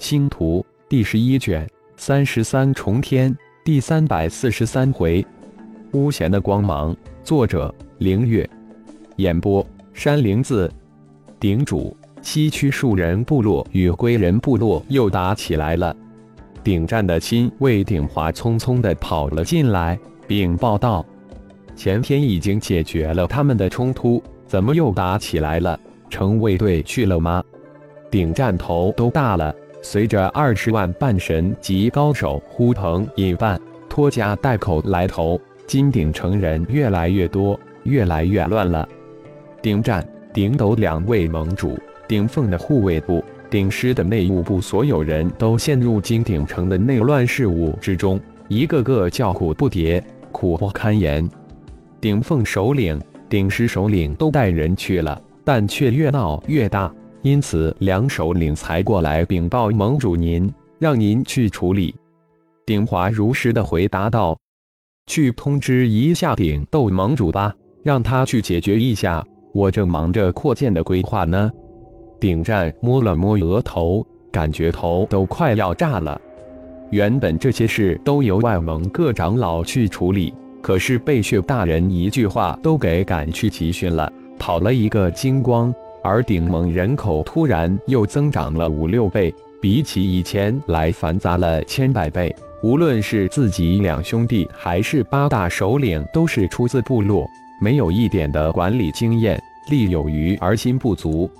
星图第十一卷三十三重天第三百四十三回，巫贤的光芒。作者：凌月。演播：山灵子。顶主，西区树人部落与归人部落又打起来了。顶战的亲卫顶华匆匆的跑了进来，并报道：前天已经解决了他们的冲突，怎么又打起来了？城卫队去了吗？顶战头都大了。随着二十万半神级高手呼朋引伴、拖家带口来投金鼎城人越来越多，越来越乱了。顶战、顶斗两位盟主，顶凤的护卫部、顶师的内务部，所有人都陷入金鼎城的内乱事务之中，一个个叫苦不迭，苦不堪言。顶凤首领、顶师首领都带人去了，但却越闹越大。因此，两首领才过来禀报盟主您，让您去处理。鼎华如实的回答道：“去通知一下鼎斗盟主吧，让他去解决一下。我正忙着扩建的规划呢。”鼎战摸了摸额头，感觉头都快要炸了。原本这些事都由外盟各长老去处理，可是被血大人一句话都给赶去集训了，跑了一个精光。而顶盟人口突然又增长了五六倍，比起以前来繁杂了千百倍。无论是自己两兄弟，还是八大首领，都是出自部落，没有一点的管理经验，力有余而心不足。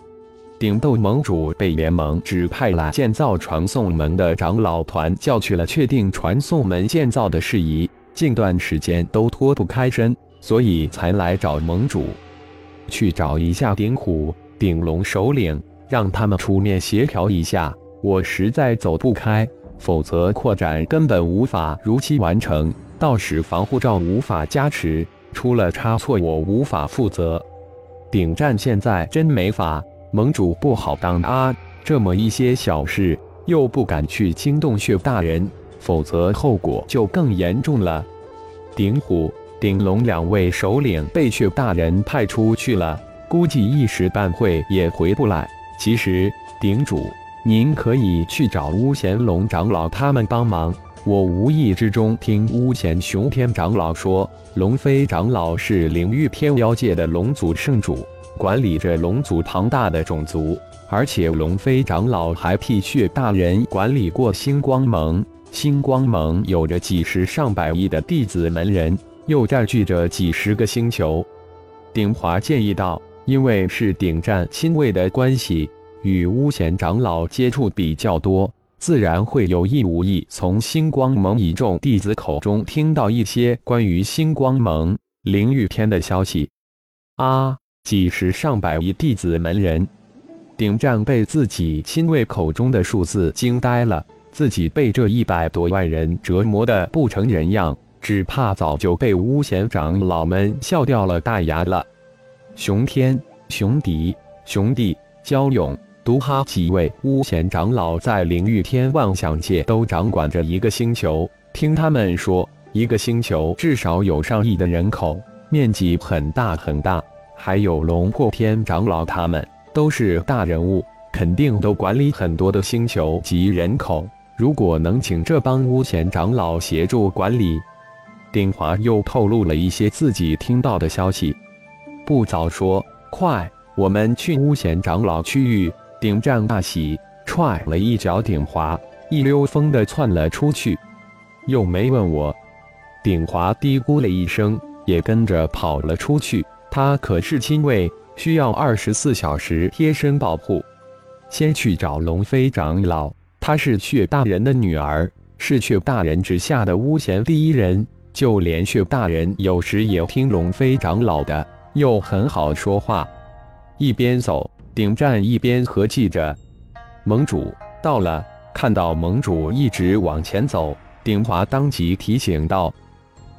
顶斗盟主被联盟指派了建造传送门的长老团叫去了，确定传送门建造的事宜，近段时间都脱不开身，所以才来找盟主，去找一下顶虎。顶龙首领让他们出面协调一下，我实在走不开，否则扩展根本无法如期完成，到时防护罩无法加持，出了差错我无法负责。顶战现在真没法，盟主不好当啊！这么一些小事又不敢去惊动血大人，否则后果就更严重了。顶虎、顶龙两位首领被血大人派出去了。估计一时半会也回不来。其实，顶主，您可以去找巫贤龙长老他们帮忙。我无意之中听巫贤雄天长老说，龙飞长老是领域天妖界的龙族圣主，管理着龙族庞大的种族，而且龙飞长老还替血大人管理过星光盟。星光盟有着几十上百亿的弟子门人，又占据着几十个星球。鼎华建议道。因为是顶战亲卫的关系，与巫贤长老接触比较多，自然会有意无意从星光盟一众弟子口中听到一些关于星光盟灵玉天的消息。啊！几十上百亿弟子门人，顶战被自己亲卫口中的数字惊呆了，自己被这一百多万人折磨的不成人样，只怕早就被巫贤长老们笑掉了大牙了。熊天、熊迪、熊弟、焦勇、毒哈几位巫贤长老在灵域天妄想界都掌管着一个星球。听他们说，一个星球至少有上亿的人口，面积很大很大。还有龙破天长老，他们都是大人物，肯定都管理很多的星球及人口。如果能请这帮巫贤长老协助管理，丁华又透露了一些自己听到的消息。不早说，快！我们去巫贤长老区域。顶战大喜，踹了一脚顶华，一溜风的窜了出去，又没问我。顶华嘀咕了一声，也跟着跑了出去。他可是亲卫，需要二十四小时贴身保护。先去找龙飞长老，她是血大人的女儿，是血大人之下的巫贤第一人。就连血大人有时也听龙飞长老的。又很好说话，一边走，顶战一边合计着。盟主到了，看到盟主一直往前走，顶华当即提醒道：“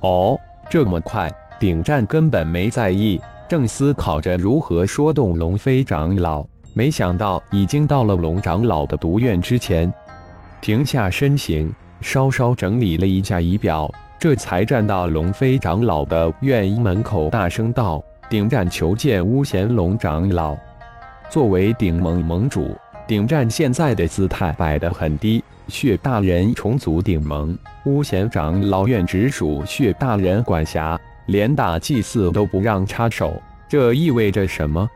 哦，这么快？”顶战根本没在意，正思考着如何说动龙飞长老，没想到已经到了龙长老的毒院之前，停下身形，稍稍整理了一下仪表，这才站到龙飞长老的院门口，大声道。顶战求见巫贤龙长老。作为顶盟盟主，顶战现在的姿态摆得很低，血大人重组顶盟，巫贤长老院直属血大人管辖，连大祭祀都不让插手，这意味着什么？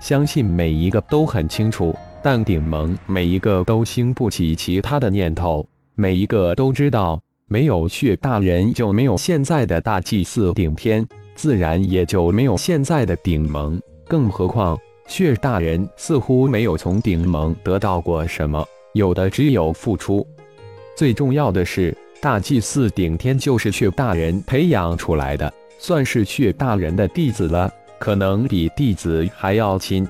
相信每一个都很清楚，但顶盟每一个都兴不起其他的念头，每一个都知道，没有血大人就没有现在的大祭祀顶天，自然也就没有现在的顶盟，更何况。血大人似乎没有从顶盟得到过什么，有的只有付出。最重要的是，大祭司顶天就是血大人培养出来的，算是血大人的弟子了，可能比弟子还要亲。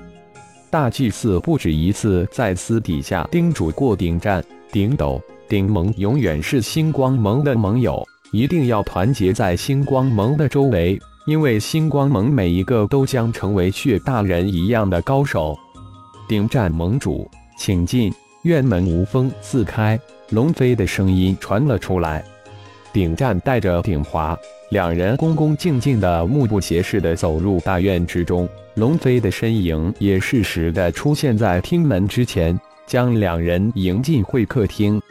大祭司不止一次在私底下叮嘱过顶战、顶斗、顶盟，永远是星光盟的盟友，一定要团结在星光盟的周围。因为星光盟每一个都将成为血大人一样的高手，顶战盟主，请进。院门无风自开，龙飞的声音传了出来。顶战带着顶华两人恭恭敬敬的目不斜视的走入大院之中，龙飞的身影也适时的出现在厅门之前，将两人迎进会客厅。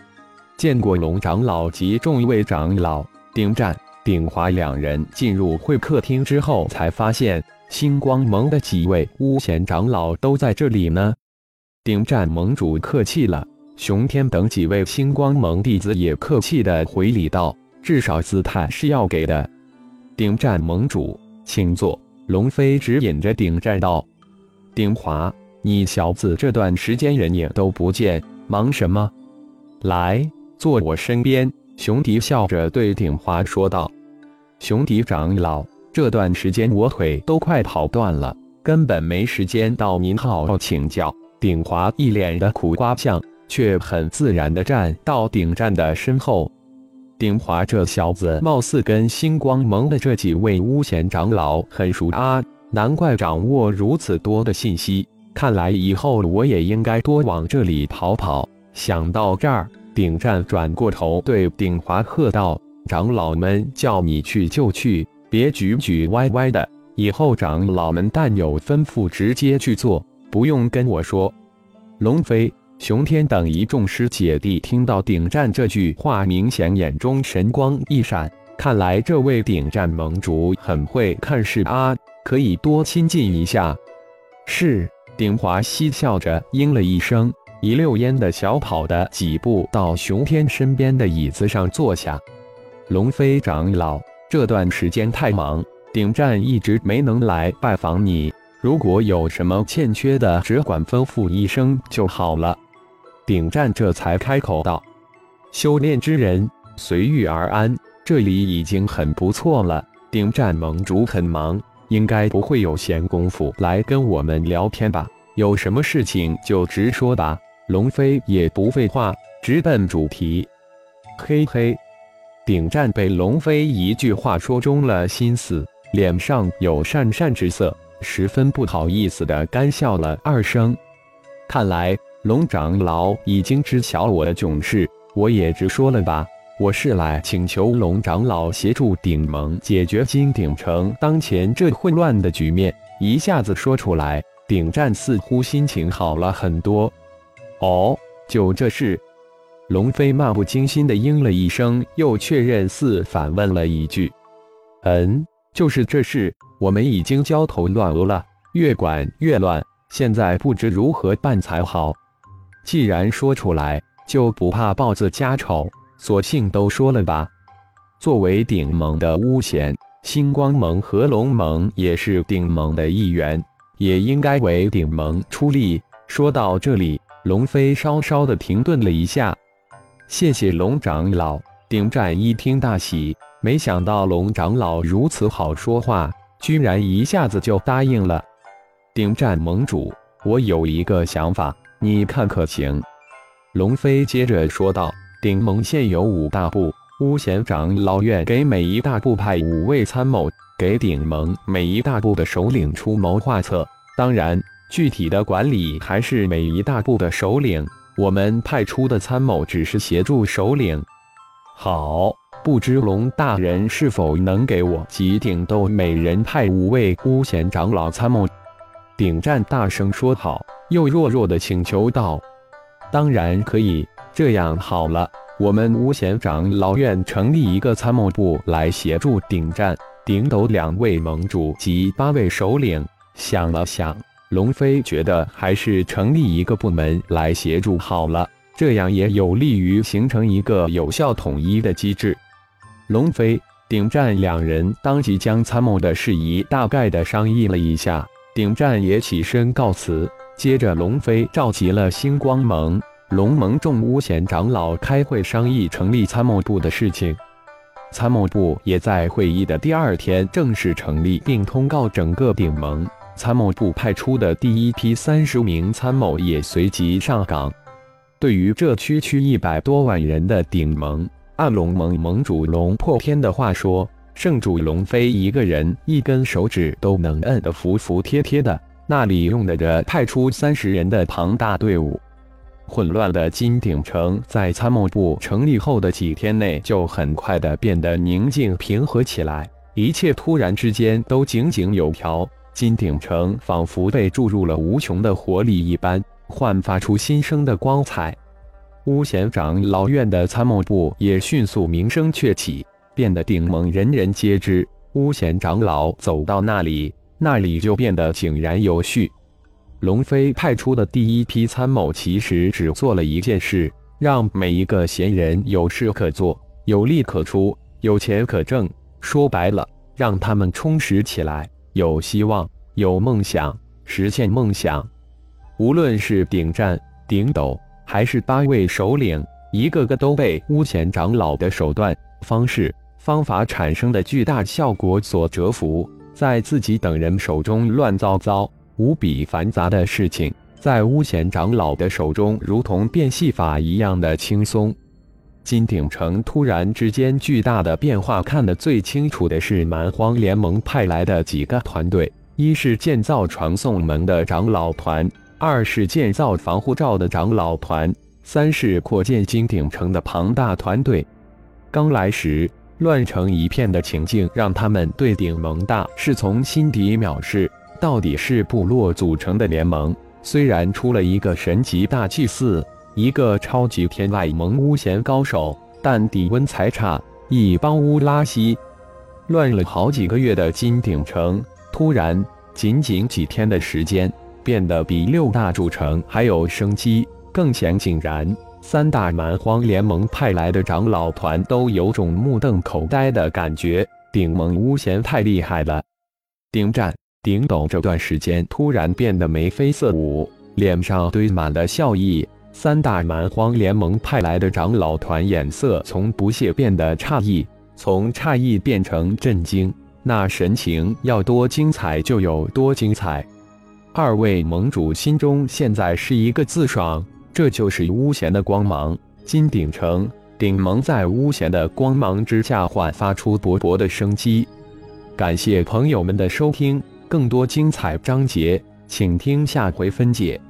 见过龙长老及众位长老，顶战。鼎华两人进入会客厅之后，才发现星光盟的几位巫贤长老都在这里呢。顶战盟主客气了，熊天等几位星光盟弟子也客气的回礼道：“至少姿态是要给的。”顶战盟主，请坐。龙飞指引着顶战道：“鼎华，你小子这段时间人影都不见，忙什么？来，坐我身边。”熊迪笑着对鼎华说道：“熊迪长老，这段时间我腿都快跑断了，根本没时间到您好请教。”鼎华一脸的苦瓜相，却很自然地站到顶战的身后。鼎华这小子貌似跟星光盟的这几位巫贤长老很熟啊，难怪掌握如此多的信息。看来以后我也应该多往这里跑跑。想到这儿。顶战转过头对鼎华喝道：“长老们叫你去就去，别举举歪歪的。以后长老们但有吩咐，直接去做，不用跟我说。”龙飞、熊天等一众师姐弟听到顶战这句话，明显眼中神光一闪。看来这位顶战盟主很会看事啊，可以多亲近一下。是，鼎华嬉笑着应了一声。一溜烟的小跑的几步到熊天身边的椅子上坐下。龙飞长老这段时间太忙，顶战一直没能来拜访你。如果有什么欠缺的，只管吩咐一声就好了。顶战这才开口道：“修炼之人随遇而安，这里已经很不错了。顶战盟主很忙，应该不会有闲工夫来跟我们聊天吧？有什么事情就直说吧。”龙飞也不废话，直奔主题。嘿嘿，顶战被龙飞一句话说中了心思，脸上有讪讪之色，十分不好意思的干笑了二声。看来龙长老已经知晓我的囧事，我也直说了吧。我是来请求龙长老协助顶盟解决金鼎城当前这混乱的局面。一下子说出来，顶战似乎心情好了很多。哦，就这事，龙飞漫不经心的应了一声，又确认似反问了一句：“嗯，就是这事，我们已经焦头烂额了，越管越乱，现在不知如何办才好。既然说出来，就不怕豹子家丑，索性都说了吧。作为顶盟的巫贤，星光盟和龙盟也是顶盟的一员，也应该为顶盟出力。说到这里。”龙飞稍稍的停顿了一下，谢谢龙长老。顶战一听大喜，没想到龙长老如此好说话，居然一下子就答应了。顶战盟主，我有一个想法，你看可行？龙飞接着说道：“顶盟现有五大部，巫贤长老院给每一大部派五位参谋，给顶盟每一大部的首领出谋划策。当然。”具体的管理还是每一大部的首领，我们派出的参谋只是协助首领。好，不知龙大人是否能给我及顶斗每人派五位巫贤长老参谋？顶战大声说好，又弱弱的请求道。当然可以。这样好了，我们巫贤长老院成立一个参谋部来协助顶战、顶斗两位盟主及八位首领。想了想，龙飞觉得还是成立一个部门来协助好了，这样也有利于形成一个有效统一的机制。龙飞、顶战两人当即将参谋的事宜大概的商议了一下，顶战也起身告辞。接着，龙飞召集了星光盟。龙盟众巫贤长老开会商议成立参谋部的事情，参谋部也在会议的第二天正式成立，并通告整个顶盟。参谋部派出的第一批三十名参谋也随即上岗。对于这区区一百多万人的顶盟，按龙盟盟主龙破天的话说，圣主龙飞一个人一根手指都能摁得服服帖帖的，那里用得着派出三十人的庞大队伍？混乱的金鼎城在参谋部成立后的几天内，就很快的变得宁静平和起来，一切突然之间都井井有条。金鼎城仿佛被注入了无穷的活力一般，焕发出新生的光彩。巫贤长老院的参谋部也迅速名声鹊起，变得鼎盟人人皆知。巫贤长老走到那里，那里就变得井然有序。龙飞派出的第一批参谋，其实只做了一件事：让每一个闲人有事可做，有利可出，有钱可挣。说白了，让他们充实起来，有希望，有梦想，实现梦想。无论是顶战、顶斗，还是八位首领，一个个都被巫贤长老的手段、方式、方法产生的巨大效果所折服，在自己等人手中乱糟糟。无比繁杂的事情，在巫贤长老的手中，如同变戏法一样的轻松。金鼎城突然之间巨大的变化，看得最清楚的是蛮荒联盟派来的几个团队：一是建造传送门的长老团，二是建造防护罩的长老团，三是扩建金鼎城的庞大团队。刚来时乱成一片的情境，让他们对顶盟大是从心底藐视。到底是部落组成的联盟，虽然出了一个神级大祭司，一个超级天外盟巫贤高手，但底温才差，一帮乌拉西。乱了好几个月的金鼎城，突然仅仅几天的时间，变得比六大主城还有生机，更显井然。三大蛮荒联盟派来的长老团都有种目瞪口呆的感觉，顶盟巫贤太厉害了，顶战。顶斗这段时间突然变得眉飞色舞，脸上堆满了笑意。三大蛮荒联盟派来的长老团眼色从不屑变得诧异，从诧异变成震惊，那神情要多精彩就有多精彩。二位盟主心中现在是一个字爽，这就是巫贤的光芒。金鼎城顶盟在巫贤的光芒之下焕发出勃勃的生机。感谢朋友们的收听。更多精彩章节，请听下回分解。